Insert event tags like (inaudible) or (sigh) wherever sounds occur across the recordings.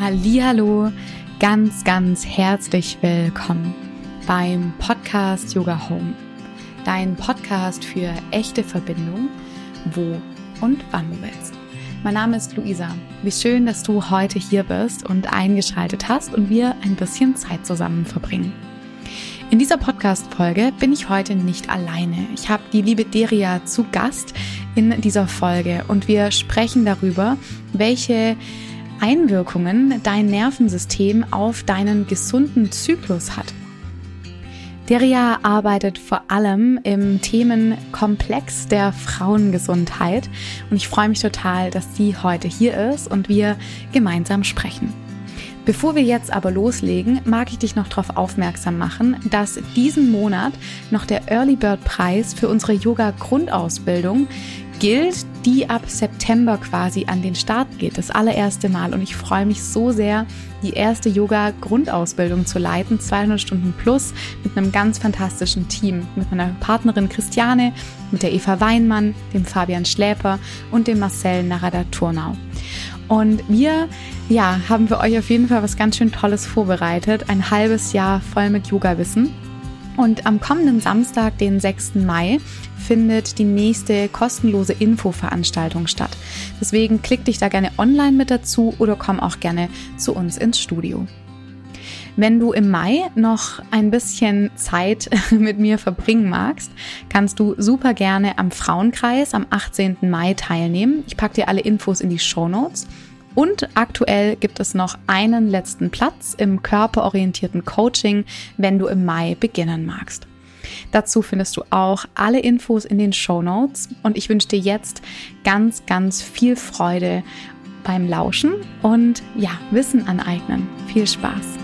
Hallo, ganz ganz herzlich willkommen beim Podcast Yoga Home. Dein Podcast für echte Verbindung, wo und wann du willst. Mein Name ist Luisa. Wie schön, dass du heute hier bist und eingeschaltet hast und wir ein bisschen Zeit zusammen verbringen. In dieser Podcast-Folge bin ich heute nicht alleine. Ich habe die liebe Deria zu Gast in dieser Folge und wir sprechen darüber, welche Einwirkungen dein Nervensystem auf deinen gesunden Zyklus hat. Deria arbeitet vor allem im Themenkomplex der Frauengesundheit und ich freue mich total, dass sie heute hier ist und wir gemeinsam sprechen. Bevor wir jetzt aber loslegen, mag ich dich noch darauf aufmerksam machen, dass diesen Monat noch der Early Bird Preis für unsere Yoga Grundausbildung gilt, die ab September quasi an den Start geht, das allererste Mal. Und ich freue mich so sehr, die erste Yoga-Grundausbildung zu leiten, 200 Stunden plus, mit einem ganz fantastischen Team, mit meiner Partnerin Christiane, mit der Eva Weinmann, dem Fabian Schläper und dem Marcel Narada Turnau. Und wir, ja, haben für euch auf jeden Fall was ganz schön Tolles vorbereitet. Ein halbes Jahr voll mit Yoga-Wissen. Und am kommenden Samstag, den 6. Mai, findet die nächste kostenlose Infoveranstaltung statt. Deswegen klick dich da gerne online mit dazu oder komm auch gerne zu uns ins Studio. Wenn du im Mai noch ein bisschen Zeit (laughs) mit mir verbringen magst, kannst du super gerne am Frauenkreis am 18. Mai teilnehmen. Ich packe dir alle Infos in die Show Notes. Und aktuell gibt es noch einen letzten Platz im körperorientierten Coaching, wenn du im Mai beginnen magst. Dazu findest du auch alle Infos in den Show Notes und ich wünsche dir jetzt ganz, ganz viel Freude beim Lauschen und ja, Wissen aneignen. Viel Spaß!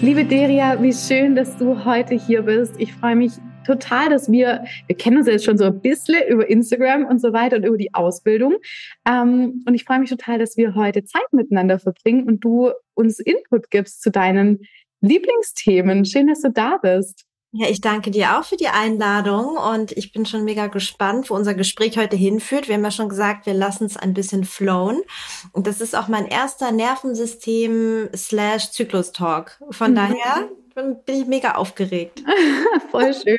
Liebe Deria, wie schön, dass du heute hier bist. Ich freue mich total, dass wir, wir kennen uns jetzt schon so ein bisschen über Instagram und so weiter und über die Ausbildung. Ähm, und ich freue mich total, dass wir heute Zeit miteinander verbringen und du uns Input gibst zu deinen Lieblingsthemen. Schön, dass du da bist. Ja, ich danke dir auch für die Einladung und ich bin schon mega gespannt, wo unser Gespräch heute hinführt. Wir haben ja schon gesagt, wir lassen es ein bisschen flowen. Und das ist auch mein erster Nervensystem slash Zyklus-Talk. Von mhm. daher bin ich mega aufgeregt. (laughs) Voll schön.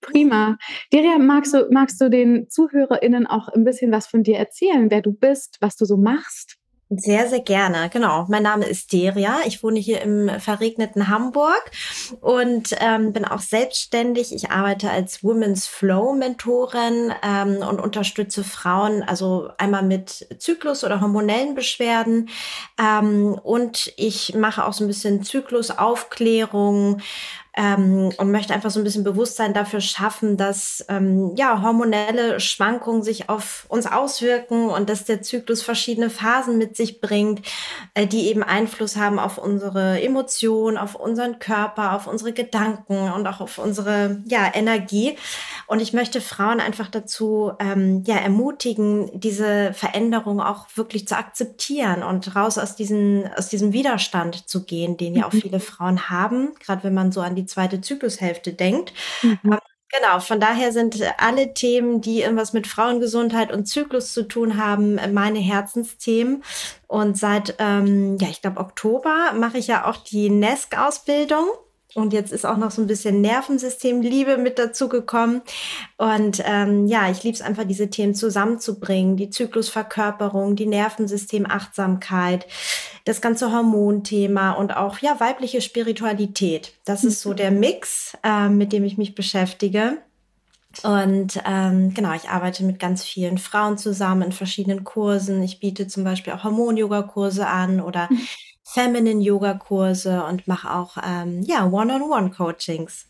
Prima. Deria, magst du, magst du den ZuhörerInnen auch ein bisschen was von dir erzählen, wer du bist, was du so machst? Sehr, sehr gerne. Genau. Mein Name ist Deria. Ich wohne hier im verregneten Hamburg und ähm, bin auch selbstständig. Ich arbeite als Women's Flow Mentorin ähm, und unterstütze Frauen, also einmal mit Zyklus oder hormonellen Beschwerden. Ähm, und ich mache auch so ein bisschen Zyklusaufklärung ähm, und möchte einfach so ein bisschen Bewusstsein dafür schaffen, dass ähm, ja hormonelle Schwankungen sich auf uns auswirken und dass der Zyklus verschiedene Phasen mit sich bringt, äh, die eben Einfluss haben auf unsere Emotionen, auf unseren Körper, auf unsere Gedanken und auch auf unsere ja Energie. Und ich möchte Frauen einfach dazu ähm, ja ermutigen, diese Veränderung auch wirklich zu akzeptieren und raus aus diesen aus diesem Widerstand zu gehen, den ja auch mhm. viele Frauen haben, gerade wenn man so an die zweite Zyklushälfte denkt. Mhm. Ähm, genau, von daher sind alle Themen, die irgendwas mit Frauengesundheit und Zyklus zu tun haben, meine Herzensthemen. Und seit, ähm, ja, ich glaube, Oktober mache ich ja auch die NESC-Ausbildung. Und jetzt ist auch noch so ein bisschen Nervensystemliebe mit dazu gekommen. Und ähm, ja, ich liebe es einfach, diese Themen zusammenzubringen. Die Zyklusverkörperung, die Nervensystemachtsamkeit, das ganze Hormonthema und auch ja weibliche Spiritualität. Das ist so der Mix, äh, mit dem ich mich beschäftige. Und ähm, genau, ich arbeite mit ganz vielen Frauen zusammen in verschiedenen Kursen. Ich biete zum Beispiel auch Hormon-Yoga-Kurse an oder mhm. Feminine-Yoga-Kurse und mache auch ähm, ja, One-on-One-Coachings.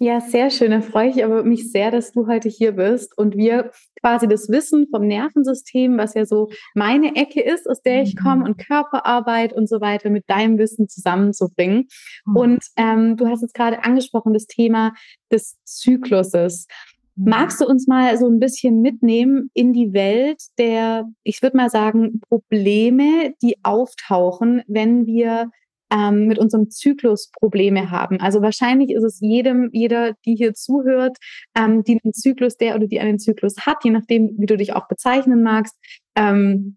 Ja, sehr schön. Da freue ich aber mich sehr, dass du heute hier bist und wir quasi das Wissen vom Nervensystem, was ja so meine Ecke ist, aus der ich komme, mhm. und Körperarbeit und so weiter mit deinem Wissen zusammenzubringen. Mhm. Und ähm, du hast jetzt gerade angesprochen, das Thema des Zykluses. Magst du uns mal so ein bisschen mitnehmen in die Welt der, ich würde mal sagen, Probleme, die auftauchen, wenn wir ähm, mit unserem Zyklus Probleme haben? Also wahrscheinlich ist es jedem, jeder, die hier zuhört, ähm, die einen Zyklus, der oder die einen Zyklus hat, je nachdem, wie du dich auch bezeichnen magst, ähm,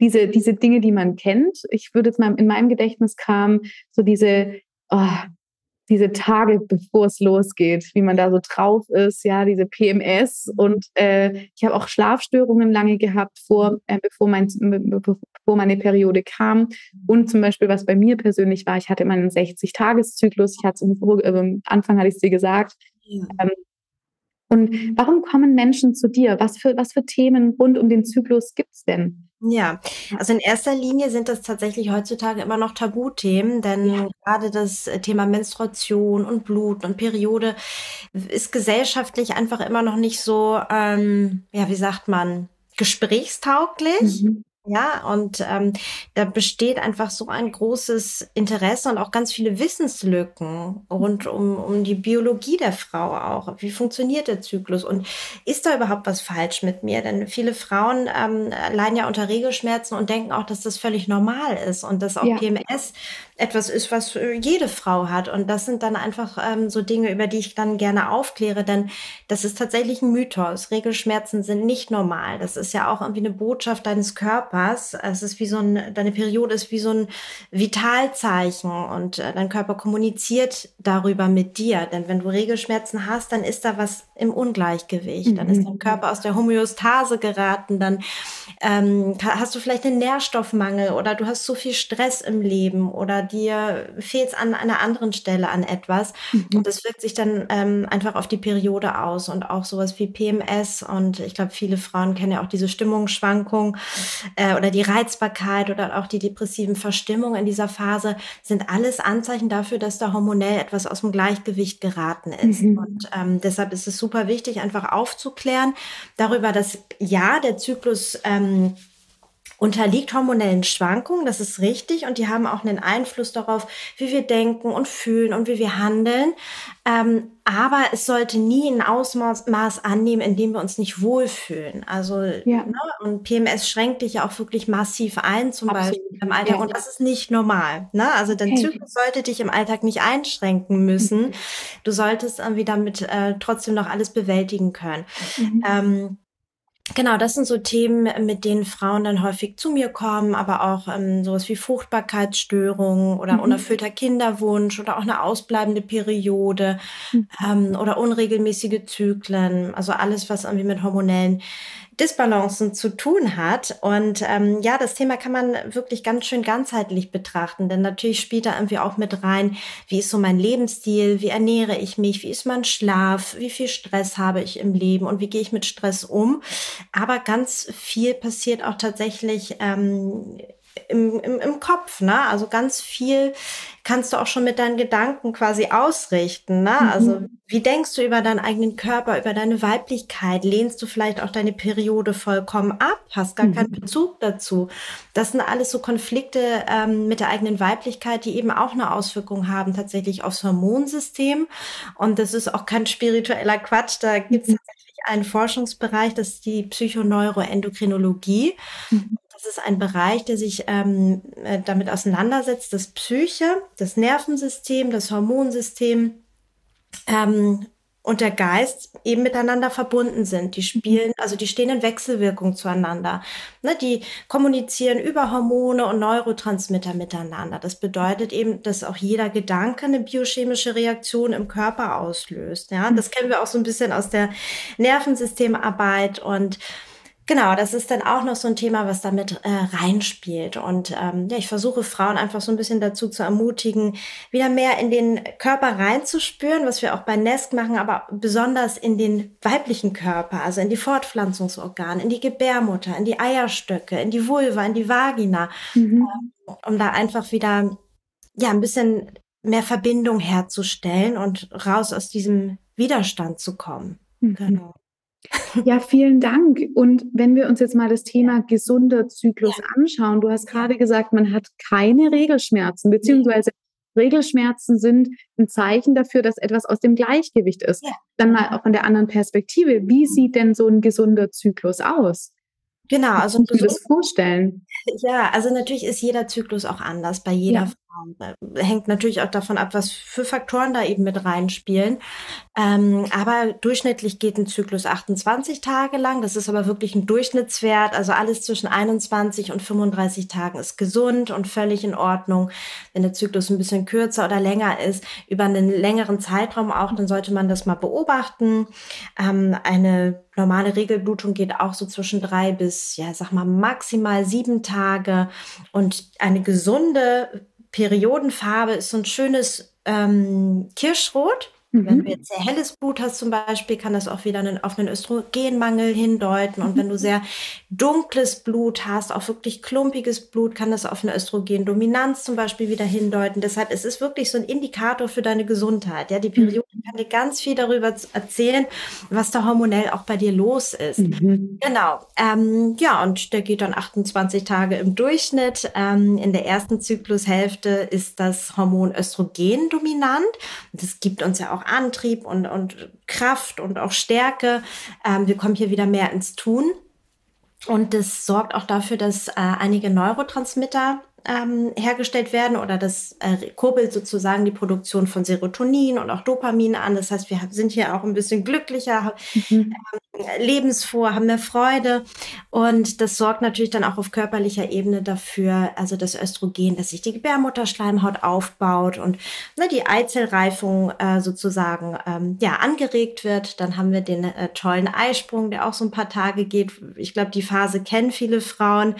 diese, diese Dinge, die man kennt. Ich würde jetzt mal in meinem Gedächtnis kam so diese, oh, diese Tage, bevor es losgeht, wie man da so drauf ist, ja, diese PMS. Und äh, ich habe auch Schlafstörungen lange gehabt, vor, äh, bevor, mein, bevor meine Periode kam. Und zum Beispiel, was bei mir persönlich war, ich hatte immer einen 60-Tages-Zyklus. Ich hatte es äh, am Anfang hatte ich es dir gesagt. Ja. Ähm, und warum kommen Menschen zu dir? Was für, was für Themen rund um den Zyklus gibt es denn? Ja, also in erster Linie sind das tatsächlich heutzutage immer noch Tabuthemen, denn ja. gerade das Thema Menstruation und Blut und Periode ist gesellschaftlich einfach immer noch nicht so, ähm, ja, wie sagt man, gesprächstauglich. Mhm. Ja, und ähm, da besteht einfach so ein großes Interesse und auch ganz viele Wissenslücken rund um, um die Biologie der Frau auch. Wie funktioniert der Zyklus und ist da überhaupt was falsch mit mir? Denn viele Frauen ähm, leiden ja unter Regelschmerzen und denken auch, dass das völlig normal ist und dass auch ja. PMS etwas ist, was jede Frau hat. Und das sind dann einfach ähm, so Dinge, über die ich dann gerne aufkläre, denn das ist tatsächlich ein Mythos. Regelschmerzen sind nicht normal. Das ist ja auch irgendwie eine Botschaft deines Körpers. Es ist wie so ein, deine Periode ist wie so ein Vitalzeichen und äh, dein Körper kommuniziert darüber mit dir. Denn wenn du Regelschmerzen hast, dann ist da was im Ungleichgewicht. Dann ist dein mhm. Körper aus der Homöostase geraten. Dann ähm, hast du vielleicht einen Nährstoffmangel oder du hast zu viel Stress im Leben oder dir fehlt es an einer anderen Stelle an etwas. Mhm. Und das wirkt sich dann ähm, einfach auf die Periode aus und auch sowas wie PMS. Und ich glaube, viele Frauen kennen ja auch diese Stimmungsschwankung äh, oder die Reizbarkeit oder auch die depressiven Verstimmungen in dieser Phase sind alles Anzeichen dafür, dass da hormonell etwas aus dem Gleichgewicht geraten ist. Mhm. Und ähm, deshalb ist es super wichtig, einfach aufzuklären darüber, dass ja, der Zyklus ähm, unterliegt hormonellen Schwankungen, das ist richtig, und die haben auch einen Einfluss darauf, wie wir denken und fühlen und wie wir handeln. Ähm, aber es sollte nie ein Ausmaß annehmen, in dem wir uns nicht wohlfühlen. Also ja. ne, und PMS schränkt dich ja auch wirklich massiv ein, zum Absolut. Beispiel im Alltag. Ja. Und das ist nicht normal. Ne? Also dein okay. Zyklus sollte dich im Alltag nicht einschränken müssen. Mhm. Du solltest irgendwie damit äh, trotzdem noch alles bewältigen können. Mhm. Ähm, Genau, das sind so Themen, mit denen Frauen dann häufig zu mir kommen, aber auch ähm, sowas wie Fruchtbarkeitsstörungen oder mhm. unerfüllter Kinderwunsch oder auch eine ausbleibende Periode mhm. ähm, oder unregelmäßige Zyklen. Also alles, was irgendwie mit hormonellen Disbalancen zu tun hat. Und ähm, ja, das Thema kann man wirklich ganz schön ganzheitlich betrachten, denn natürlich spielt da irgendwie auch mit rein, wie ist so mein Lebensstil, wie ernähre ich mich, wie ist mein Schlaf, wie viel Stress habe ich im Leben und wie gehe ich mit Stress um. Aber ganz viel passiert auch tatsächlich ähm, im, im, im Kopf, ne? Also ganz viel kannst du auch schon mit deinen Gedanken quasi ausrichten, ne? Mhm. Also wie denkst du über deinen eigenen Körper, über deine Weiblichkeit? Lehnst du vielleicht auch deine Periode vollkommen ab? Hast gar mhm. keinen Bezug dazu? Das sind alles so Konflikte ähm, mit der eigenen Weiblichkeit, die eben auch eine Auswirkung haben tatsächlich aufs Hormonsystem. Und das ist auch kein spiritueller Quatsch. Da gibt es mhm. tatsächlich einen Forschungsbereich, das ist die Psychoneuroendokrinologie. Mhm. Das ist ein Bereich, der sich ähm, äh, damit auseinandersetzt, dass Psyche, das Nervensystem, das Hormonsystem ähm, und der Geist eben miteinander verbunden sind. Die spielen, also die stehen in Wechselwirkung zueinander. Ne, die kommunizieren über Hormone und Neurotransmitter miteinander. Das bedeutet eben, dass auch jeder Gedanke eine biochemische Reaktion im Körper auslöst. Ja, das kennen wir auch so ein bisschen aus der Nervensystemarbeit und Genau, das ist dann auch noch so ein Thema, was damit äh, reinspielt. Und ähm, ja, ich versuche Frauen einfach so ein bisschen dazu zu ermutigen, wieder mehr in den Körper reinzuspüren, was wir auch bei Nest machen, aber besonders in den weiblichen Körper, also in die Fortpflanzungsorgane, in die Gebärmutter, in die Eierstöcke, in die Vulva, in die Vagina, mhm. ähm, um da einfach wieder ja ein bisschen mehr Verbindung herzustellen und raus aus diesem Widerstand zu kommen. Mhm. Genau. Ja, vielen Dank. Und wenn wir uns jetzt mal das Thema gesunder Zyklus ja. anschauen, du hast gerade gesagt, man hat keine Regelschmerzen, beziehungsweise Regelschmerzen sind ein Zeichen dafür, dass etwas aus dem Gleichgewicht ist. Ja. Dann mal auch von der anderen Perspektive. Wie sieht denn so ein gesunder Zyklus aus? Genau, also du das vorstellen. Ja, also natürlich ist jeder Zyklus auch anders bei jeder ja. Hängt natürlich auch davon ab, was für Faktoren da eben mit reinspielen. Ähm, aber durchschnittlich geht ein Zyklus 28 Tage lang. Das ist aber wirklich ein Durchschnittswert. Also alles zwischen 21 und 35 Tagen ist gesund und völlig in Ordnung. Wenn der Zyklus ein bisschen kürzer oder länger ist, über einen längeren Zeitraum auch, dann sollte man das mal beobachten. Ähm, eine normale Regelblutung geht auch so zwischen drei bis, ja, sag mal, maximal sieben Tage. Und eine gesunde Periodenfarbe ist so ein schönes ähm, Kirschrot. Mhm. Wenn du jetzt sehr helles Blut hast zum Beispiel, kann das auch wieder einen, auf einen Östrogenmangel hindeuten. Und wenn du sehr dunkles Blut hast, auch wirklich klumpiges Blut, kann das auf eine Östrogendominanz zum Beispiel wieder hindeuten. Deshalb es ist es wirklich so ein Indikator für deine Gesundheit. Ja, die mhm. Periode mhm. kann dir ganz viel darüber erzählen, was da hormonell auch bei dir los ist. Mhm. Genau. Ähm, ja, und der geht dann 28 Tage im Durchschnitt. Ähm, in der ersten Zyklushälfte ist das Hormon Östrogen dominant. Das gibt uns ja auch Antrieb und, und Kraft und auch Stärke. Ähm, wir kommen hier wieder mehr ins Tun. Und das sorgt auch dafür, dass äh, einige Neurotransmitter ähm, hergestellt werden oder das äh, kurbelt sozusagen die Produktion von Serotonin und auch Dopamin an. Das heißt, wir sind hier auch ein bisschen glücklicher, mhm. ähm, lebensfroh, haben mehr Freude und das sorgt natürlich dann auch auf körperlicher Ebene dafür, also das Östrogen, dass sich die Gebärmutterschleimhaut aufbaut und ne, die Eizellreifung äh, sozusagen ähm, ja angeregt wird. Dann haben wir den äh, tollen Eisprung, der auch so ein paar Tage geht. Ich glaube, die Phase kennen viele Frauen.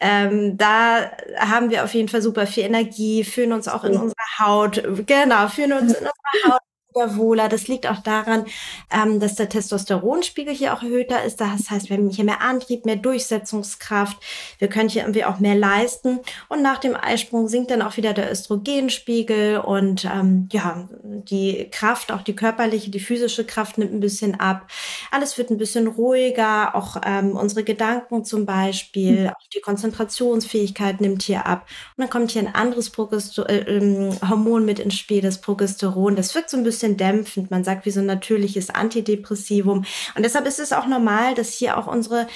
Ähm, da haben haben wir auf jeden Fall super viel Energie, fühlen uns auch in unserer Haut, genau, fühlen uns in unserer Haut wieder wohler. Das liegt auch daran, ähm, dass der Testosteronspiegel hier auch erhöhter ist. Das heißt, wir haben hier mehr Antrieb, mehr Durchsetzungskraft. Wir können hier irgendwie auch mehr leisten. Und nach dem Eisprung sinkt dann auch wieder der Östrogenspiegel und ähm, ja, die Kraft, auch die körperliche, die physische Kraft nimmt ein bisschen ab. Alles wird ein bisschen ruhiger. Auch ähm, unsere Gedanken zum Beispiel, mhm. auch die Konzentrationsfähigkeit nimmt hier ab. Und dann kommt hier ein anderes Progester äh, ähm, Hormon mit ins Spiel, das Progesteron. Das wirkt so ein bisschen bisschen dämpfend. Man sagt wie so ein natürliches Antidepressivum. Und deshalb ist es auch normal, dass hier auch unsere,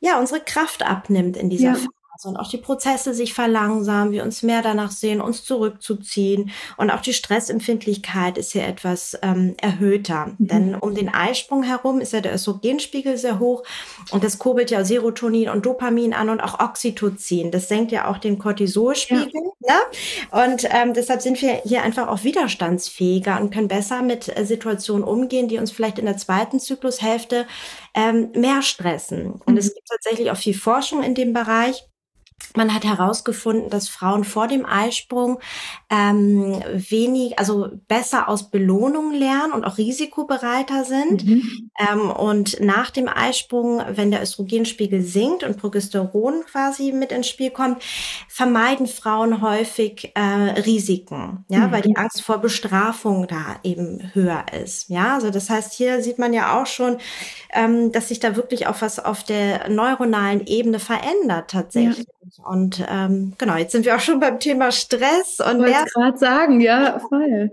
ja, unsere Kraft abnimmt in dieser ja. Phase und auch die Prozesse sich verlangsamen, wir uns mehr danach sehen, uns zurückzuziehen. Und auch die Stressempfindlichkeit ist hier etwas ähm, erhöhter. Mhm. Denn um den Eisprung herum ist ja der Östrogenspiegel sehr hoch und das kurbelt ja Serotonin und Dopamin an und auch Oxytocin. Das senkt ja auch den Cortisolspiegel. Ja. Ne? Und ähm, deshalb sind wir hier einfach auch widerstandsfähiger und können besser mit äh, Situationen umgehen, die uns vielleicht in der zweiten Zyklushälfte ähm, mehr stressen. Und mhm. es gibt tatsächlich auch viel Forschung in dem Bereich. Man hat herausgefunden, dass Frauen vor dem Eisprung ähm, wenig, also besser aus Belohnung lernen und auch risikobereiter sind. Mhm. Ähm, und nach dem Eisprung, wenn der Östrogenspiegel sinkt und Progesteron quasi mit ins Spiel kommt, vermeiden Frauen häufig äh, Risiken, ja, mhm. weil die Angst vor Bestrafung da eben höher ist. Ja, also das heißt, hier sieht man ja auch schon, ähm, dass sich da wirklich auch was auf der neuronalen Ebene verändert tatsächlich. Ja. Und ähm, genau, jetzt sind wir auch schon beim Thema Stress und ich wollte gerade sagen, ja, voll.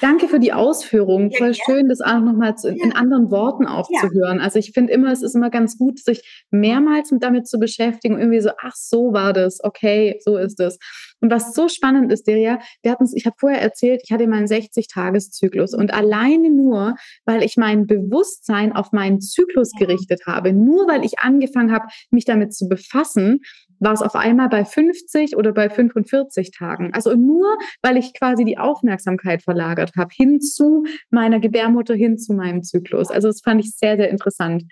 Danke für die Ausführung. Ja, Voll schön, das auch nochmal in, ja. in anderen Worten aufzuhören. Ja. Also ich finde immer, es ist immer ganz gut, sich mehrmals damit zu beschäftigen. Irgendwie so, ach, so war das. Okay, so ist es. Und was so spannend ist, Deria, wir hatten ich habe vorher erzählt, ich hatte meinen 60-Tages-Zyklus und alleine nur, weil ich mein Bewusstsein auf meinen Zyklus gerichtet habe, nur weil ich angefangen habe, mich damit zu befassen, war es auf einmal bei 50 oder bei 45 Tagen. Also nur, weil ich quasi die Aufmerksamkeit verlagert habe, hin zu meiner Gebärmutter, hin zu meinem Zyklus. Also das fand ich sehr, sehr interessant.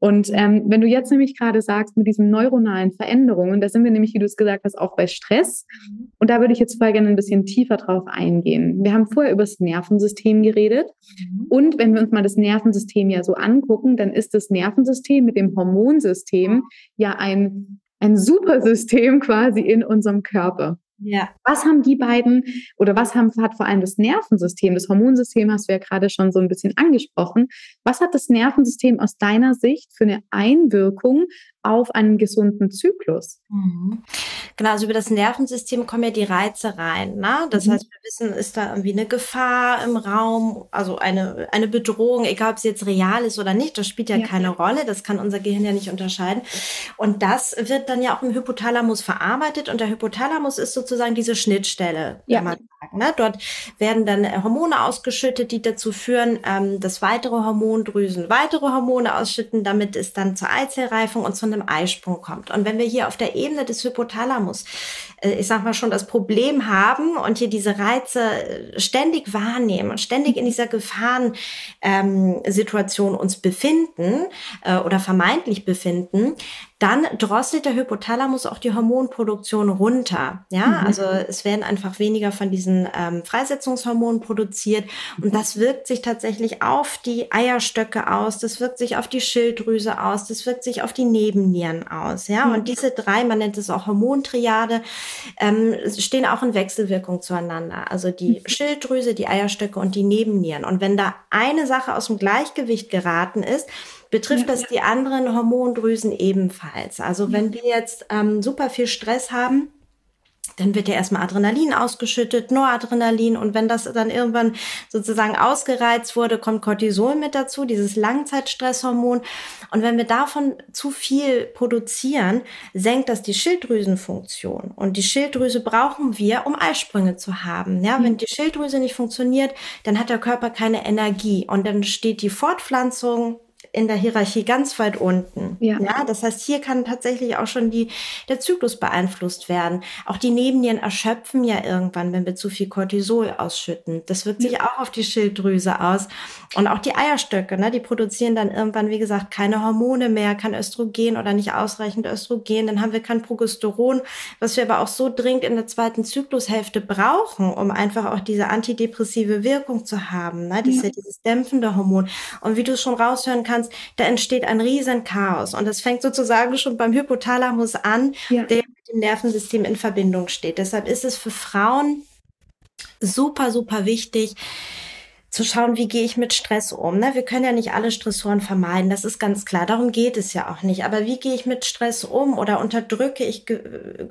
Und ähm, wenn du jetzt nämlich gerade sagst, mit diesen neuronalen Veränderungen, da sind wir nämlich, wie du es gesagt hast, auch bei Stress. Und da würde ich jetzt voll gerne ein bisschen tiefer drauf eingehen. Wir haben vorher über das Nervensystem geredet. Und wenn wir uns mal das Nervensystem ja so angucken, dann ist das Nervensystem mit dem Hormonsystem ja ein ein Supersystem quasi in unserem Körper. Ja. Was haben die beiden oder was haben, hat vor allem das Nervensystem, das Hormonsystem hast du ja gerade schon so ein bisschen angesprochen. Was hat das Nervensystem aus deiner Sicht für eine Einwirkung auf einen gesunden Zyklus? Mhm. Genau, also über das Nervensystem kommen ja die Reize rein. Ne? Das mhm. heißt, wir wissen, ist da irgendwie eine Gefahr im Raum, also eine, eine Bedrohung, egal ob sie jetzt real ist oder nicht, das spielt ja, ja, keine Rolle. Das kann unser Gehirn ja nicht unterscheiden. Und das wird dann ja auch im Hypothalamus verarbeitet. Und der Hypothalamus ist sozusagen diese Schnittstelle, ja. kann man sagen. Ne? Dort werden dann Hormone ausgeschüttet, die dazu führen, ähm, dass weitere Hormondrüsen weitere Hormone ausschütten, damit es dann zur Eizellreifung und zu einem Eisprung kommt. Und wenn wir hier auf der Ebene des Hypothalamus, äh, ich sag mal schon, das Problem haben und hier diese Reize äh, ständig wahrnehmen und ständig in dieser Gefahrensituation ähm, uns befinden äh, oder vermeintlich befinden, dann drosselt der Hypothalamus auch die Hormonproduktion runter. Ja, mhm. also es werden einfach weniger von diesen ähm, Freisetzungshormonen produziert und das wirkt sich tatsächlich auf die Eierstöcke aus, das wirkt sich auf die Schilddrüse aus, das wirkt sich auf die Nebennieren aus. Ja, mhm. und diese drei, man nennt es auch Hormontriade, ähm, stehen auch in Wechselwirkung zueinander. Also die mhm. Schilddrüse, die Eierstöcke und die Nebennieren. Und wenn da eine Sache aus dem Gleichgewicht geraten ist, betrifft das die anderen Hormondrüsen ebenfalls. Also wenn wir jetzt ähm, super viel Stress haben, dann wird ja erstmal Adrenalin ausgeschüttet, Noradrenalin und wenn das dann irgendwann sozusagen ausgereizt wurde, kommt Cortisol mit dazu, dieses Langzeitstresshormon. Und wenn wir davon zu viel produzieren, senkt das die Schilddrüsenfunktion. Und die Schilddrüse brauchen wir, um Eisprünge zu haben. Ja, wenn die Schilddrüse nicht funktioniert, dann hat der Körper keine Energie und dann steht die Fortpflanzung in der Hierarchie ganz weit unten. Ja. ja. Das heißt, hier kann tatsächlich auch schon die, der Zyklus beeinflusst werden. Auch die Nebennieren erschöpfen ja irgendwann, wenn wir zu viel Cortisol ausschütten. Das wirkt sich ja. auch auf die Schilddrüse aus. Und auch die Eierstöcke, ne, die produzieren dann irgendwann, wie gesagt, keine Hormone mehr, kein Östrogen oder nicht ausreichend Östrogen. Dann haben wir kein Progesteron, was wir aber auch so dringend in der zweiten Zyklushälfte brauchen, um einfach auch diese antidepressive Wirkung zu haben. Ne? Das ja. ist ja dieses dämpfende Hormon. Und wie du es schon raushören kannst, kannst, da entsteht ein riesen Chaos. Und das fängt sozusagen schon beim Hypothalamus an, ja. der mit dem Nervensystem in Verbindung steht. Deshalb ist es für Frauen super, super wichtig, zu schauen, wie gehe ich mit Stress um. Ne? Wir können ja nicht alle Stressoren vermeiden, das ist ganz klar. Darum geht es ja auch nicht. Aber wie gehe ich mit Stress um oder unterdrücke ich,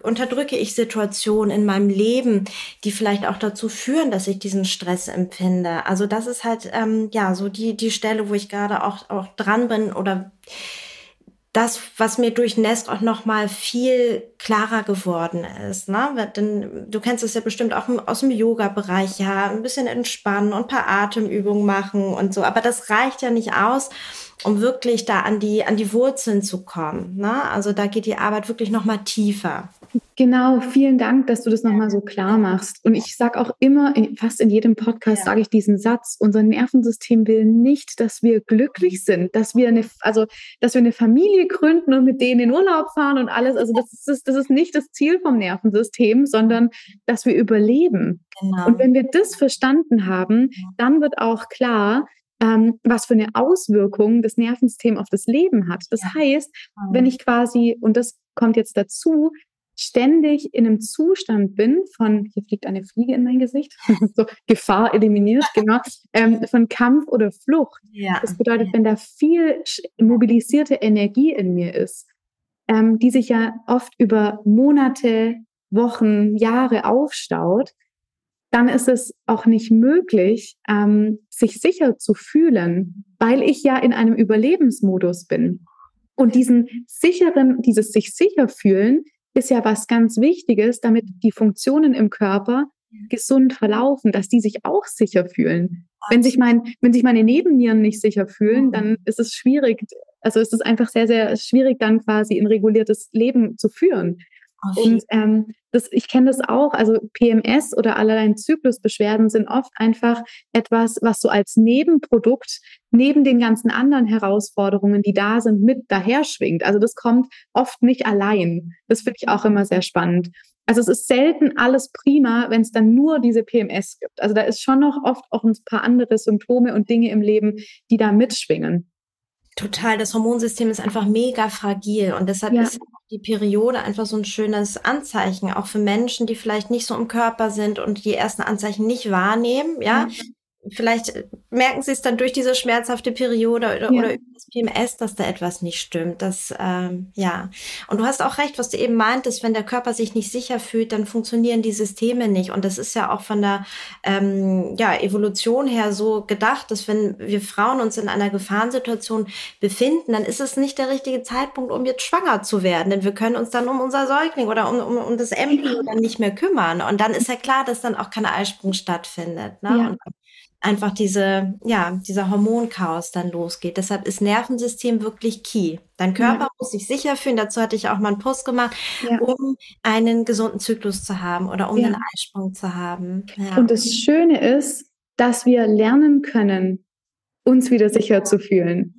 unterdrücke ich Situationen in meinem Leben, die vielleicht auch dazu führen, dass ich diesen Stress empfinde? Also das ist halt ähm, ja so die, die Stelle, wo ich gerade auch, auch dran bin oder das, was mir durch Nest auch noch mal viel klarer geworden ist. Ne? Denn du kennst es ja bestimmt auch aus dem Yoga-Bereich, ja, ein bisschen entspannen und ein paar Atemübungen machen und so. Aber das reicht ja nicht aus, um wirklich da an die, an die Wurzeln zu kommen. Ne? Also da geht die Arbeit wirklich noch mal tiefer. Genau, vielen Dank, dass du das nochmal so klar machst. Und ich sage auch immer, fast in jedem Podcast ja. sage ich diesen Satz, unser Nervensystem will nicht, dass wir glücklich sind, dass wir eine, also dass wir eine Familie gründen und mit denen in Urlaub fahren und alles. Also das ist, das ist nicht das Ziel vom Nervensystem, sondern dass wir überleben. Genau. Und wenn wir das verstanden haben, dann wird auch klar, ähm, was für eine Auswirkung das Nervensystem auf das Leben hat. Das ja. heißt, wenn ich quasi, und das kommt jetzt dazu, ständig in einem Zustand bin von, hier fliegt eine Fliege in mein Gesicht, (laughs) so Gefahr eliminiert, (laughs) genau, ähm, von Kampf oder Flucht. Ja. Das bedeutet, wenn da viel mobilisierte Energie in mir ist, ähm, die sich ja oft über Monate, Wochen, Jahre aufstaut, dann ist es auch nicht möglich, ähm, sich sicher zu fühlen, weil ich ja in einem Überlebensmodus bin. Und diesen sicheren, dieses sich sicher fühlen, ist ja was ganz Wichtiges, damit die Funktionen im Körper gesund verlaufen, dass die sich auch sicher fühlen. Wenn sich mein, wenn sich meine Nebennieren nicht sicher fühlen, dann mhm. ist es schwierig. Also ist es einfach sehr, sehr schwierig, dann quasi ein reguliertes Leben zu führen. Und ähm, das, ich kenne das auch, also PMS oder allerlei Zyklusbeschwerden sind oft einfach etwas, was so als Nebenprodukt neben den ganzen anderen Herausforderungen, die da sind, mit daher schwingt. Also das kommt oft nicht allein. Das finde ich auch immer sehr spannend. Also es ist selten alles prima, wenn es dann nur diese PMS gibt. Also da ist schon noch oft auch ein paar andere Symptome und Dinge im Leben, die da mitschwingen. Total, das Hormonsystem ist einfach mega fragil und deshalb ja. ist die Periode einfach so ein schönes Anzeichen, auch für Menschen, die vielleicht nicht so im Körper sind und die ersten Anzeichen nicht wahrnehmen, ja. ja. Vielleicht merken sie es dann durch diese schmerzhafte Periode oder, ja. oder über das PMS, dass da etwas nicht stimmt. Das, ähm, ja. Und du hast auch recht, was du eben meintest, wenn der Körper sich nicht sicher fühlt, dann funktionieren die Systeme nicht. Und das ist ja auch von der ähm, ja, Evolution her so gedacht, dass wenn wir Frauen uns in einer Gefahrensituation befinden, dann ist es nicht der richtige Zeitpunkt, um jetzt schwanger zu werden. Denn wir können uns dann um unser Säugling oder um, um, um das Embryo dann nicht mehr kümmern. Und dann ist ja klar, dass dann auch kein Eisprung stattfindet. Ne? Ja. Und einfach diese, ja, dieser Hormonchaos dann losgeht. Deshalb ist Nervensystem wirklich key. Dein Körper ja. muss sich sicher fühlen. Dazu hatte ich auch mal einen Post gemacht, ja. um einen gesunden Zyklus zu haben oder um ja. einen Eisprung zu haben. Und das Schöne ist, dass wir lernen können, uns wieder sicher zu fühlen.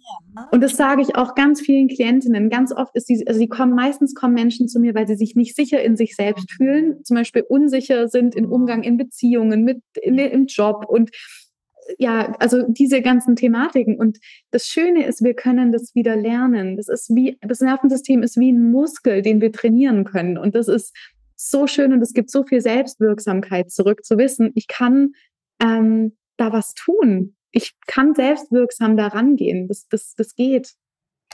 Und das sage ich auch ganz vielen Klientinnen. Ganz oft ist die, also die kommen, meistens kommen Menschen zu mir, weil sie sich nicht sicher in sich selbst mhm. fühlen, zum Beispiel unsicher sind im Umgang in Beziehungen, mit, in, im Job und ja, also diese ganzen Thematiken. Und das Schöne ist, wir können das wieder lernen. Das ist wie, das Nervensystem ist wie ein Muskel, den wir trainieren können. Und das ist so schön und es gibt so viel Selbstwirksamkeit zurück zu wissen, ich kann ähm, da was tun. Ich kann selbstwirksam da rangehen. Das, das, das geht.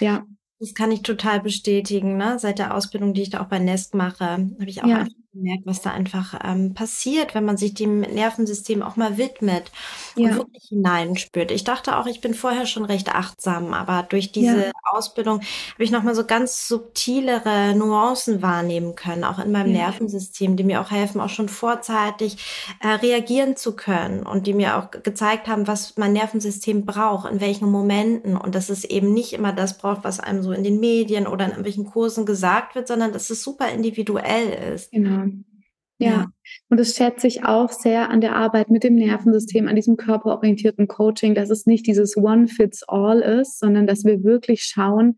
Ja. Das kann ich total bestätigen. Ne? Seit der Ausbildung, die ich da auch bei Nest mache, habe ich auch ja gemerkt, was da einfach ähm, passiert, wenn man sich dem Nervensystem auch mal widmet und ja. wirklich hineinspürt. Ich dachte auch, ich bin vorher schon recht achtsam, aber durch diese ja. Ausbildung habe ich nochmal so ganz subtilere Nuancen wahrnehmen können, auch in meinem ja. Nervensystem, die mir auch helfen, auch schon vorzeitig äh, reagieren zu können und die mir auch gezeigt haben, was mein Nervensystem braucht, in welchen Momenten und dass es eben nicht immer das braucht, was einem so in den Medien oder in irgendwelchen Kursen gesagt wird, sondern dass es super individuell ist. Genau. Ja. Und das schätze ich auch sehr an der Arbeit mit dem Nervensystem, an diesem körperorientierten Coaching, dass es nicht dieses One-Fits-All ist, sondern dass wir wirklich schauen,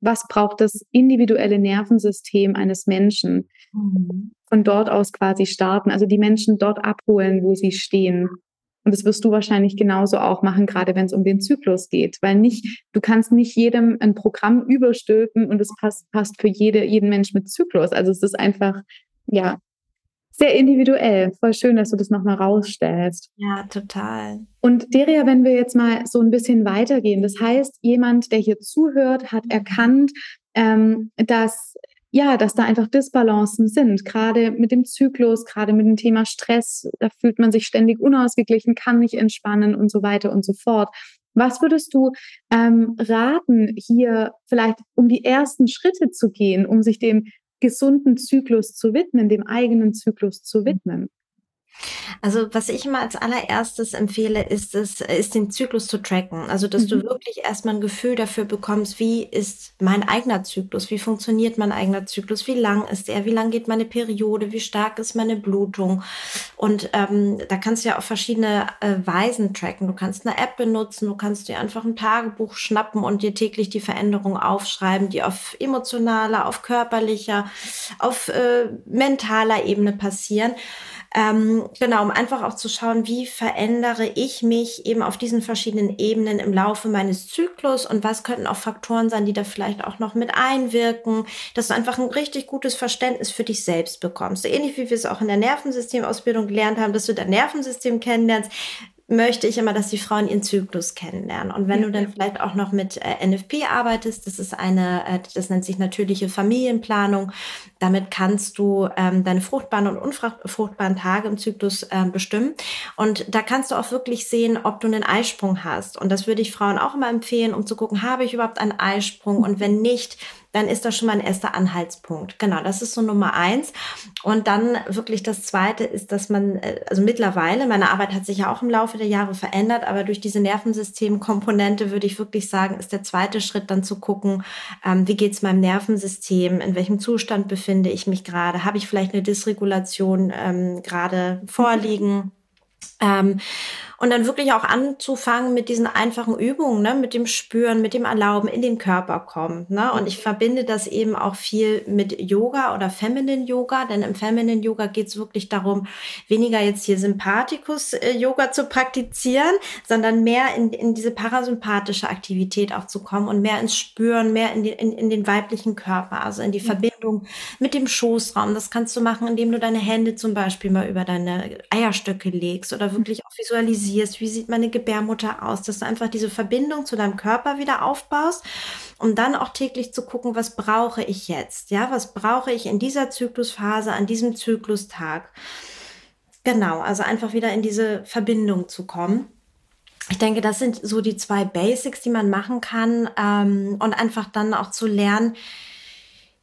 was braucht das individuelle Nervensystem eines Menschen. Mhm. Von dort aus quasi starten, also die Menschen dort abholen, wo sie stehen. Und das wirst du wahrscheinlich genauso auch machen, gerade wenn es um den Zyklus geht. Weil nicht, du kannst nicht jedem ein Programm überstülpen und es passt, passt für jede, jeden Mensch mit Zyklus. Also es ist einfach ja, sehr individuell. Voll schön, dass du das nochmal rausstellst. Ja, total. Und Deria, wenn wir jetzt mal so ein bisschen weitergehen, das heißt, jemand, der hier zuhört, hat erkannt, ähm, dass ja, dass da einfach Disbalancen sind, gerade mit dem Zyklus, gerade mit dem Thema Stress, da fühlt man sich ständig unausgeglichen, kann nicht entspannen und so weiter und so fort. Was würdest du ähm, raten, hier vielleicht um die ersten Schritte zu gehen, um sich dem gesunden Zyklus zu widmen, dem eigenen Zyklus zu widmen? Also was ich immer als allererstes empfehle, ist es, ist den Zyklus zu tracken. Also dass mhm. du wirklich erstmal ein Gefühl dafür bekommst, wie ist mein eigener Zyklus, wie funktioniert mein eigener Zyklus, wie lang ist er, wie lang geht meine Periode, wie stark ist meine Blutung. Und ähm, da kannst du ja auf verschiedene äh, Weisen tracken. Du kannst eine App benutzen, du kannst dir einfach ein Tagebuch schnappen und dir täglich die Veränderungen aufschreiben, die auf emotionaler, auf körperlicher, auf äh, mentaler Ebene passieren. Ähm, genau, um einfach auch zu schauen, wie verändere ich mich eben auf diesen verschiedenen Ebenen im Laufe meines Zyklus und was könnten auch Faktoren sein, die da vielleicht auch noch mit einwirken, dass du einfach ein richtig gutes Verständnis für dich selbst bekommst. So ähnlich wie wir es auch in der Nervensystemausbildung gelernt haben, dass du dein Nervensystem kennenlernst, möchte ich immer, dass die Frauen ihren Zyklus kennenlernen. Und wenn du dann vielleicht auch noch mit äh, NFP arbeitest, das ist eine, äh, das nennt sich natürliche Familienplanung. Damit kannst du ähm, deine fruchtbaren und unfruchtbaren Tage im Zyklus ähm, bestimmen. Und da kannst du auch wirklich sehen, ob du einen Eisprung hast. Und das würde ich Frauen auch immer empfehlen, um zu gucken, habe ich überhaupt einen Eisprung? Und wenn nicht, dann ist das schon mal ein erster Anhaltspunkt. Genau, das ist so Nummer eins. Und dann wirklich das zweite ist, dass man, äh, also mittlerweile, meine Arbeit hat sich ja auch im Laufe der Jahre verändert, aber durch diese Nervensystemkomponente würde ich wirklich sagen, ist der zweite Schritt dann zu gucken, ähm, wie geht es meinem Nervensystem, in welchem Zustand befinde ich mich gerade, habe ich vielleicht eine Dysregulation ähm, gerade vorliegen. Ähm, und dann wirklich auch anzufangen mit diesen einfachen Übungen, ne? mit dem Spüren, mit dem Erlauben, in den Körper kommen. Ne? Und ich verbinde das eben auch viel mit Yoga oder Feminine Yoga, denn im Feminine Yoga geht es wirklich darum, weniger jetzt hier Sympathikus-Yoga äh, zu praktizieren, sondern mehr in, in diese parasympathische Aktivität auch zu kommen und mehr ins Spüren, mehr in, die, in, in den weiblichen Körper, also in die mhm. Verbindung mit dem Schoßraum. Das kannst du machen, indem du deine Hände zum Beispiel mal über deine Eierstöcke legst oder wirklich auch visualisierst visualisierst, wie sieht meine Gebärmutter aus, dass du einfach diese Verbindung zu deinem Körper wieder aufbaust, um dann auch täglich zu gucken, was brauche ich jetzt? Ja, was brauche ich in dieser Zyklusphase, an diesem Zyklustag? Genau, also einfach wieder in diese Verbindung zu kommen. Ich denke, das sind so die zwei Basics, die man machen kann ähm, und einfach dann auch zu lernen,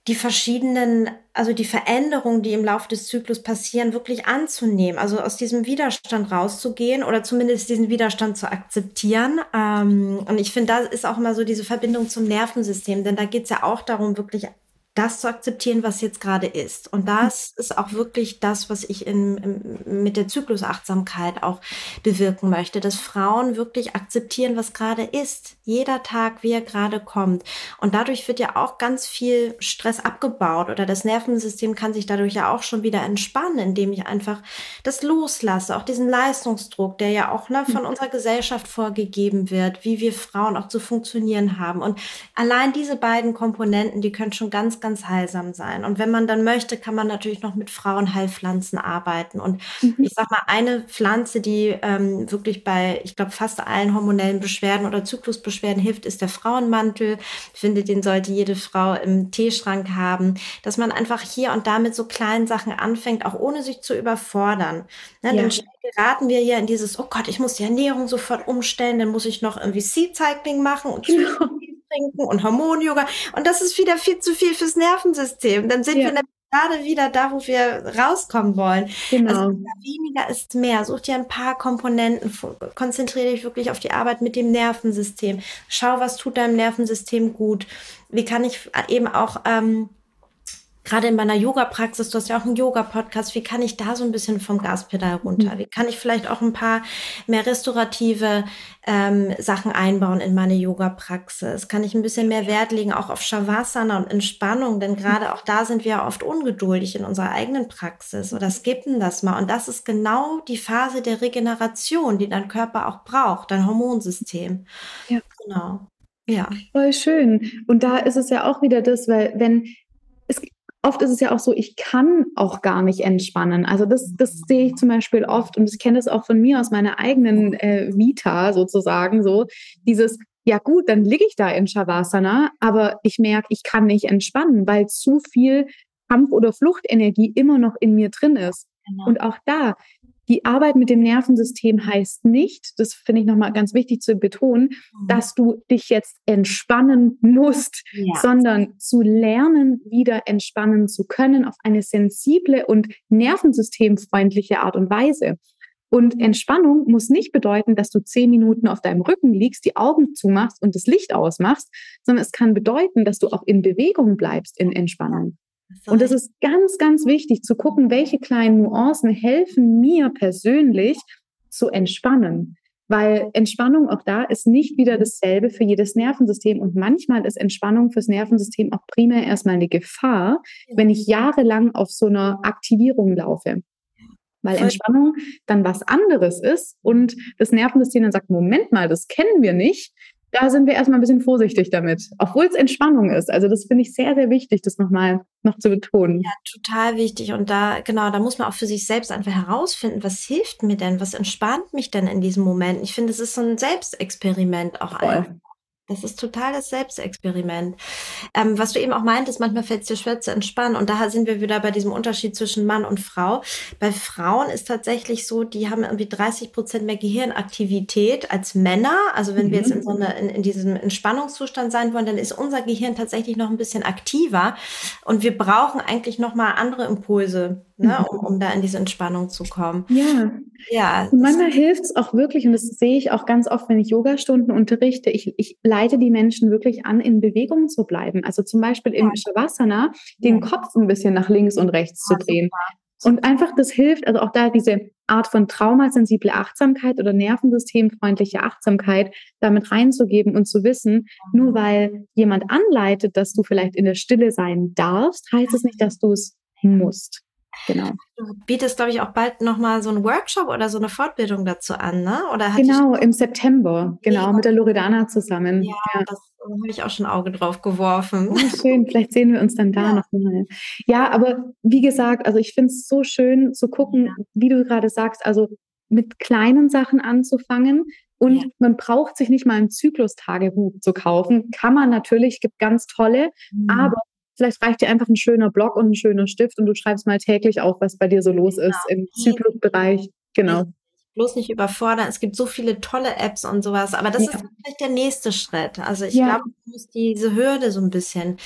die verschiedenen, also die Veränderungen, die im Laufe des Zyklus passieren, wirklich anzunehmen. Also aus diesem Widerstand rauszugehen oder zumindest diesen Widerstand zu akzeptieren. Ähm, und ich finde, da ist auch immer so diese Verbindung zum Nervensystem, denn da geht es ja auch darum, wirklich das zu akzeptieren, was jetzt gerade ist. Und das ist auch wirklich das, was ich in, in, mit der Zyklusachtsamkeit auch bewirken möchte, dass Frauen wirklich akzeptieren, was gerade ist. Jeder Tag, wie er gerade kommt. Und dadurch wird ja auch ganz viel Stress abgebaut oder das Nervensystem kann sich dadurch ja auch schon wieder entspannen, indem ich einfach das loslasse, auch diesen Leistungsdruck, der ja auch ne, von unserer Gesellschaft vorgegeben wird, wie wir Frauen auch zu funktionieren haben. Und allein diese beiden Komponenten, die können schon ganz ganz heilsam sein. Und wenn man dann möchte, kann man natürlich noch mit Frauenheilpflanzen arbeiten. Und mhm. ich sag mal, eine Pflanze, die ähm, wirklich bei, ich glaube, fast allen hormonellen Beschwerden oder Zyklusbeschwerden hilft, ist der Frauenmantel. Ich finde, den sollte jede Frau im Teeschrank haben, dass man einfach hier und da mit so kleinen Sachen anfängt, auch ohne sich zu überfordern. Ne? Ja. Dann geraten wir ja in dieses, oh Gott, ich muss die Ernährung sofort umstellen, dann muss ich noch irgendwie Seed Cycling machen und genau trinken und Hormon-Yoga. Und das ist wieder viel zu viel fürs Nervensystem. Dann sind ja. wir gerade wieder da, wo wir rauskommen wollen. Genau. Also weniger ist mehr. Such dir ein paar Komponenten, konzentriere dich wirklich auf die Arbeit mit dem Nervensystem. Schau, was tut deinem Nervensystem gut. Wie kann ich eben auch ähm, gerade in meiner Yoga-Praxis, du hast ja auch einen Yoga-Podcast, wie kann ich da so ein bisschen vom Gaspedal runter? Mhm. Wie kann ich vielleicht auch ein paar mehr restaurative ähm, Sachen einbauen in meine Yoga-Praxis? Kann ich ein bisschen mehr Wert legen auch auf Shavasana und Entspannung? Denn gerade auch da sind wir oft ungeduldig in unserer eigenen Praxis oder skippen das mal. Und das ist genau die Phase der Regeneration, die dein Körper auch braucht, dein Hormonsystem. Ja. Genau. Ja. Voll schön. Und da ist es ja auch wieder das, weil wenn es oft ist es ja auch so, ich kann auch gar nicht entspannen. Also das, das sehe ich zum Beispiel oft und ich kenne das auch von mir aus meiner eigenen äh, Vita sozusagen so. Dieses, ja gut, dann liege ich da in Shavasana, aber ich merke, ich kann nicht entspannen, weil zu viel Kampf- oder Fluchtenergie immer noch in mir drin ist. Genau. Und auch da, die Arbeit mit dem Nervensystem heißt nicht, das finde ich nochmal ganz wichtig zu betonen, mhm. dass du dich jetzt entspannen musst, ja. sondern zu lernen, wieder entspannen zu können auf eine sensible und nervensystemfreundliche Art und Weise. Und Entspannung muss nicht bedeuten, dass du zehn Minuten auf deinem Rücken liegst, die Augen zumachst und das Licht ausmachst, sondern es kann bedeuten, dass du auch in Bewegung bleibst in Entspannung. Und es ist ganz, ganz wichtig zu gucken, welche kleinen Nuancen helfen mir persönlich zu entspannen. Weil Entspannung auch da ist nicht wieder dasselbe für jedes Nervensystem. Und manchmal ist Entspannung fürs Nervensystem auch primär erstmal eine Gefahr, wenn ich jahrelang auf so einer Aktivierung laufe. Weil Entspannung dann was anderes ist und das Nervensystem dann sagt, Moment mal, das kennen wir nicht da sind wir erstmal ein bisschen vorsichtig damit, obwohl es Entspannung ist. Also das finde ich sehr, sehr wichtig, das nochmal noch zu betonen. Ja, total wichtig. Und da, genau, da muss man auch für sich selbst einfach herausfinden, was hilft mir denn, was entspannt mich denn in diesem Moment. Ich finde, es ist so ein Selbstexperiment auch Voll. einfach. Das ist total das Selbstexperiment. Ähm, was du eben auch meintest, manchmal fällt es dir schwer zu entspannen. Und da sind wir wieder bei diesem Unterschied zwischen Mann und Frau. Bei Frauen ist tatsächlich so, die haben irgendwie 30 Prozent mehr Gehirnaktivität als Männer. Also wenn mhm. wir jetzt in, so eine, in, in diesem Entspannungszustand sein wollen, dann ist unser Gehirn tatsächlich noch ein bisschen aktiver. Und wir brauchen eigentlich noch mal andere Impulse ne, mhm. um, um da in diese Entspannung zu kommen. Ja. Ja. Und manchmal hilft es auch wirklich, und das sehe ich auch ganz oft, wenn ich Yogastunden unterrichte, ich, ich leite die Menschen wirklich an, in Bewegung zu bleiben. Also zum Beispiel im Shavasana, den ja. Kopf ein bisschen nach links und rechts ja, zu drehen. Super. Und einfach das hilft, also auch da diese Art von traumasensible Achtsamkeit oder nervensystemfreundliche Achtsamkeit damit reinzugeben und zu wissen, nur weil jemand anleitet, dass du vielleicht in der Stille sein darfst, heißt es nicht, dass du es musst. Genau. Du bietest, glaube ich, auch bald nochmal so einen Workshop oder so eine Fortbildung dazu an, ne? Oder genau, im September, genau, mit der Loredana zusammen. Ja, ja. das habe ich auch schon Auge drauf geworfen. Oh, schön, vielleicht sehen wir uns dann da ja. nochmal. Ja, aber wie gesagt, also ich finde es so schön zu gucken, ja. wie du gerade sagst, also mit kleinen Sachen anzufangen. Und ja. man braucht sich nicht mal ein Zyklustagebuch zu kaufen. Kann man natürlich, gibt ganz tolle, mhm. aber vielleicht reicht dir einfach ein schöner Block und ein schöner Stift und du schreibst mal täglich auf, was bei dir so los genau. ist im Zyklusbereich. Genau. Bloß nicht überfordern. Es gibt so viele tolle Apps und sowas, aber das ja. ist vielleicht der nächste Schritt. Also ich ja. glaube, du musst diese Hürde so ein bisschen,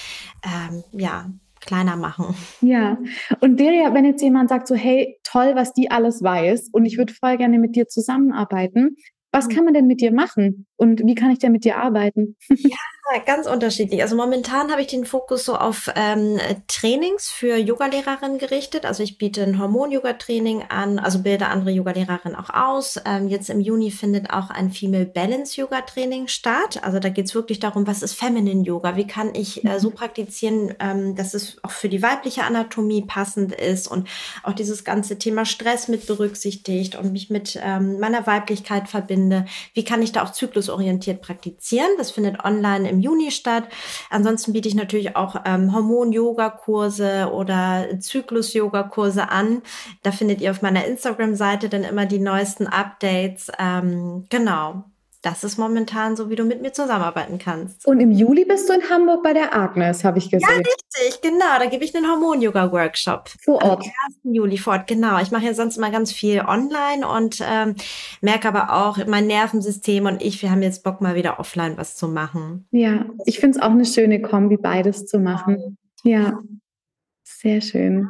ähm, ja, kleiner machen. Ja, und Deria, wenn jetzt jemand sagt so, hey, toll, was die alles weiß und ich würde voll gerne mit dir zusammenarbeiten, was mhm. kann man denn mit dir machen und wie kann ich denn mit dir arbeiten? Ja, (laughs) ganz unterschiedlich. Also momentan habe ich den Fokus so auf ähm, Trainings für Yogalehrerinnen gerichtet. Also ich biete ein Hormon-Yoga-Training an, also bilde andere Yogalehrerinnen auch aus. Ähm, jetzt im Juni findet auch ein Female Balance Yoga-Training statt. Also da geht es wirklich darum, was ist Feminine Yoga? Wie kann ich äh, so mhm. praktizieren, ähm, dass es auch für die weibliche Anatomie passend ist und auch dieses ganze Thema Stress mit berücksichtigt und mich mit ähm, meiner Weiblichkeit verbinde. Wie kann ich da auch zyklusorientiert praktizieren? Das findet online im im Juni statt. Ansonsten biete ich natürlich auch ähm, Hormon-Yoga-Kurse oder Zyklus-Yoga-Kurse an. Da findet ihr auf meiner Instagram-Seite dann immer die neuesten Updates. Ähm, genau das ist momentan so, wie du mit mir zusammenarbeiten kannst. Und im Juli bist du in Hamburg bei der Agnes, habe ich gesehen. Ja, richtig, genau. Da gebe ich einen Hormon-Yoga-Workshop. Vor Ort. Am 1. Juli vor Ort, genau. Ich mache ja sonst immer ganz viel online und ähm, merke aber auch, mein Nervensystem und ich, wir haben jetzt Bock, mal wieder offline was zu machen. Ja, ich finde es auch eine schöne Kombi, beides zu machen. Ja, sehr schön.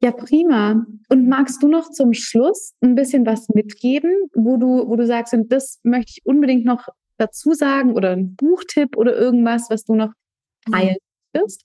Ja, prima. Und magst du noch zum Schluss ein bisschen was mitgeben, wo du, wo du sagst, und das möchte ich unbedingt noch dazu sagen oder ein Buchtipp oder irgendwas, was du noch mhm. teilen willst?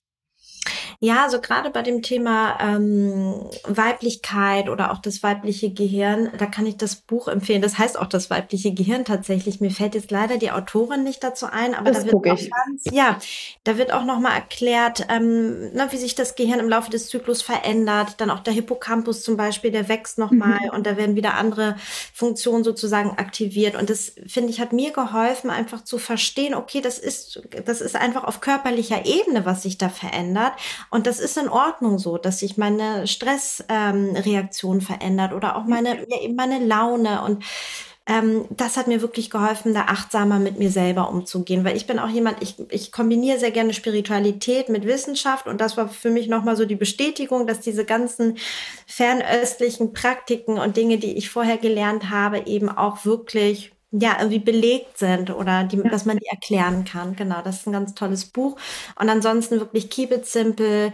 Ja, also gerade bei dem Thema ähm, Weiblichkeit oder auch das weibliche Gehirn, da kann ich das Buch empfehlen. Das heißt auch das weibliche Gehirn tatsächlich. Mir fällt jetzt leider die Autorin nicht dazu ein, aber das da wird auch ganz, ja, da wird auch nochmal erklärt, ähm, na, wie sich das Gehirn im Laufe des Zyklus verändert. Dann auch der Hippocampus zum Beispiel, der wächst nochmal mhm. und da werden wieder andere Funktionen sozusagen aktiviert. Und das finde ich hat mir geholfen, einfach zu verstehen, okay, das ist, das ist einfach auf körperlicher Ebene, was sich da verändert. Und das ist in Ordnung so, dass sich meine Stressreaktion ähm, verändert oder auch meine, ja, eben meine Laune. Und ähm, das hat mir wirklich geholfen, da achtsamer mit mir selber umzugehen, weil ich bin auch jemand, ich, ich kombiniere sehr gerne Spiritualität mit Wissenschaft. Und das war für mich nochmal so die Bestätigung, dass diese ganzen fernöstlichen Praktiken und Dinge, die ich vorher gelernt habe, eben auch wirklich ja, irgendwie belegt sind oder die, ja. dass man die erklären kann. Genau, das ist ein ganz tolles Buch. Und ansonsten wirklich keep it simple.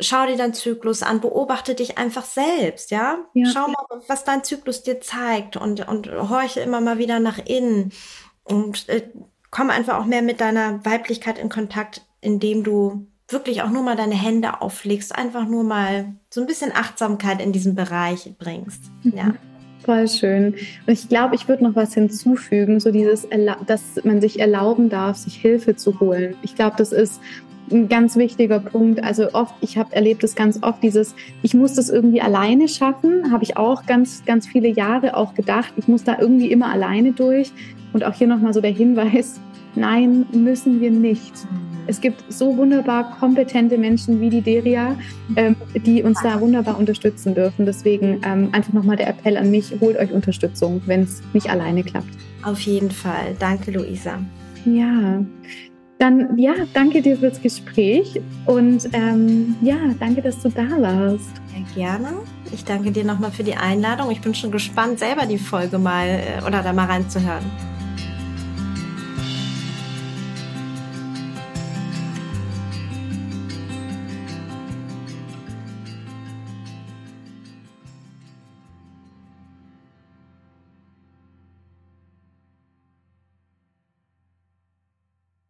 Schau dir deinen Zyklus an, beobachte dich einfach selbst, ja? ja. Schau mal, was dein Zyklus dir zeigt und, und horche immer mal wieder nach innen und äh, komm einfach auch mehr mit deiner Weiblichkeit in Kontakt, indem du wirklich auch nur mal deine Hände auflegst, einfach nur mal so ein bisschen Achtsamkeit in diesem Bereich bringst. Mhm. Ja. Voll schön. Und ich glaube, ich würde noch was hinzufügen, so dieses, dass man sich erlauben darf, sich Hilfe zu holen. Ich glaube, das ist ein ganz wichtiger Punkt. Also oft, ich habe erlebt es ganz oft, dieses, ich muss das irgendwie alleine schaffen, habe ich auch ganz, ganz viele Jahre auch gedacht. Ich muss da irgendwie immer alleine durch. Und auch hier nochmal so der Hinweis, nein, müssen wir nicht. Es gibt so wunderbar kompetente Menschen wie die Deria, ähm, die uns da wunderbar unterstützen dürfen. Deswegen ähm, einfach nochmal der Appell an mich, holt euch Unterstützung, wenn es nicht alleine klappt. Auf jeden Fall. Danke, Luisa. Ja. Dann, ja, danke dir fürs Gespräch und ähm, ja, danke, dass du da warst. Sehr gerne. Ich danke dir nochmal für die Einladung. Ich bin schon gespannt, selber die Folge mal äh, oder da mal reinzuhören.